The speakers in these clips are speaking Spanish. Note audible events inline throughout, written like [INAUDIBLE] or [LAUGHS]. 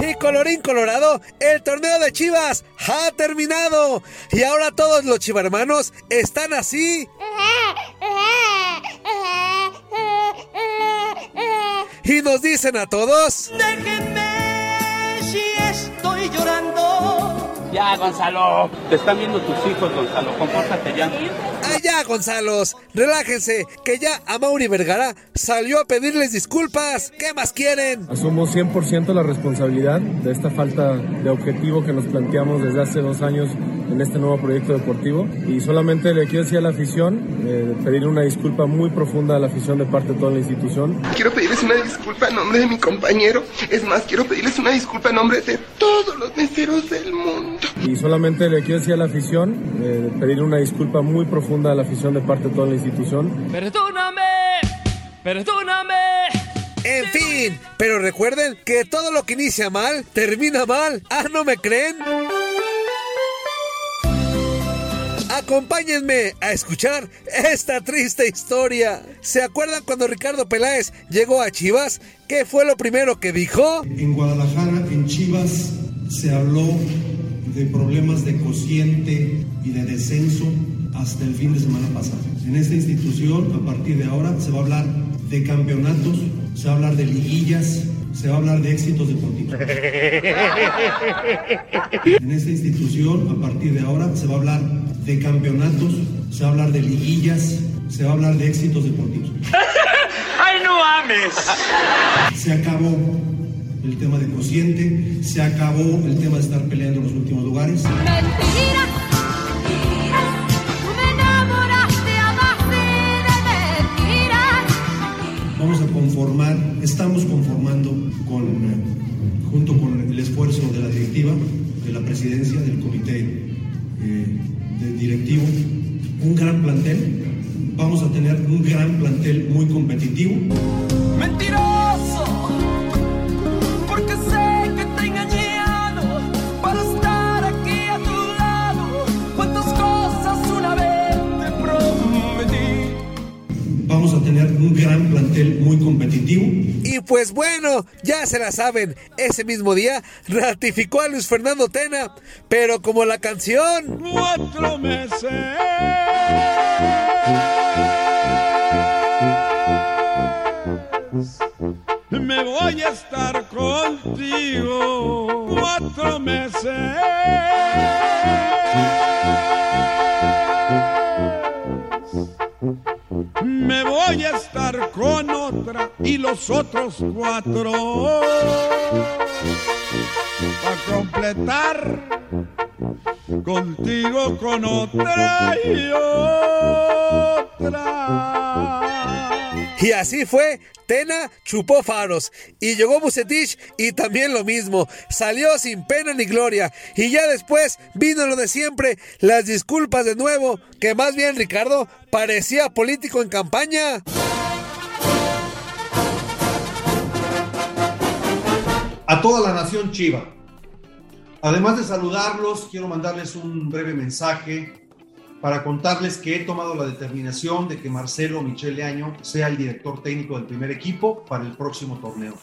Y colorín colorado, el torneo de Chivas ha terminado. Y ahora todos los chivarmanos están así. Y nos dicen a todos... Déjenme si estoy llorando. Ya, Gonzalo. Te están viendo tus hijos, Gonzalo. Compórtate ya. Allá, Gonzalos, relájense, que ya a Mauri Vergara salió a pedirles disculpas. ¿Qué más quieren? Asumo 100% la responsabilidad de esta falta de objetivo que nos planteamos desde hace dos años en este nuevo proyecto deportivo. Y solamente le quiero decir a la afición, eh, pedir una disculpa muy profunda a la afición de parte de toda la institución. Quiero pedirles una disculpa en nombre de mi compañero. Es más, quiero pedirles una disculpa en nombre de todos los meseros del mundo. Y solamente le quiero decir a la afición, eh, pedir una disculpa muy profunda a la afición de parte de toda la institución. Perdóname, perdóname. En fin, pero recuerden que todo lo que inicia mal, termina mal. Ah, ¿no me creen? Acompáñenme a escuchar esta triste historia. ¿Se acuerdan cuando Ricardo Peláez llegó a Chivas? ¿Qué fue lo primero que dijo? En Guadalajara, en Chivas, se habló de problemas de cociente y de descenso hasta el fin de semana pasado. En esta institución, a partir de ahora, se va a hablar de campeonatos, se va a hablar de liguillas, se va a hablar de éxitos deportivos. [LAUGHS] En esta institución, a partir de ahora, se va a hablar de campeonatos, se va a hablar de liguillas, se va a hablar de éxitos deportivos. [LAUGHS] ¡Ay, no ames! Se acabó el tema de cociente, se acabó el tema de estar peleando en los últimos lugares. Mentira, tú me enamoraste a base de mentiras. Vamos a conformar, estamos conformando con, junto con el esfuerzo de la directiva, de la presidencia, del comité eh, del directivo, un gran plantel. Vamos a tener un gran plantel muy competitivo. Mentiroso, gran plantel muy competitivo. Y pues bueno, ya se la saben, ese mismo día ratificó a Luis Fernando Tena, pero como la canción... Cuatro meses. Me voy a estar contigo cuatro meses. Me voy a estar con otra y los otros cuatro. Para completar contigo con otra y otra. Y así fue, Tena chupó faros y llegó Bucetich y también lo mismo, salió sin pena ni gloria y ya después vino lo de siempre, las disculpas de nuevo, que más bien Ricardo parecía político en campaña. a toda la nación Chiva. Además de saludarlos, quiero mandarles un breve mensaje para contarles que he tomado la determinación de que Marcelo Michele Año sea el director técnico del primer equipo para el próximo torneo.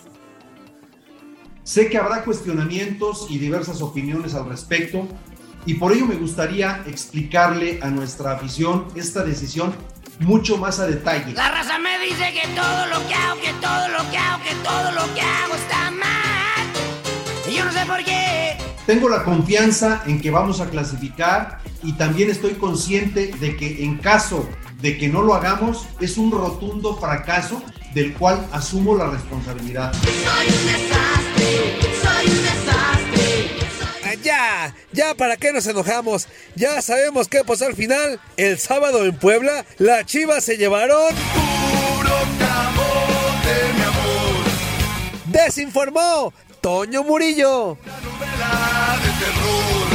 Sé que habrá cuestionamientos y diversas opiniones al respecto y por ello me gustaría explicarle a nuestra afición esta decisión mucho más a detalle. La raza me dice que todo lo que hago, que todo lo que hago, que todo lo que hago está mal. Y yo no sé por qué. Tengo la confianza en que vamos a clasificar y también estoy consciente de que en caso de que no lo hagamos es un rotundo fracaso del cual asumo la responsabilidad. Soy un desastre, soy un desastre. Ah, Ya, ya, ¿para qué nos enojamos? Ya sabemos qué pasó al final. El sábado en Puebla, las chivas se llevaron... Puro camote, mi amor. Les informó Toño Murillo. Puro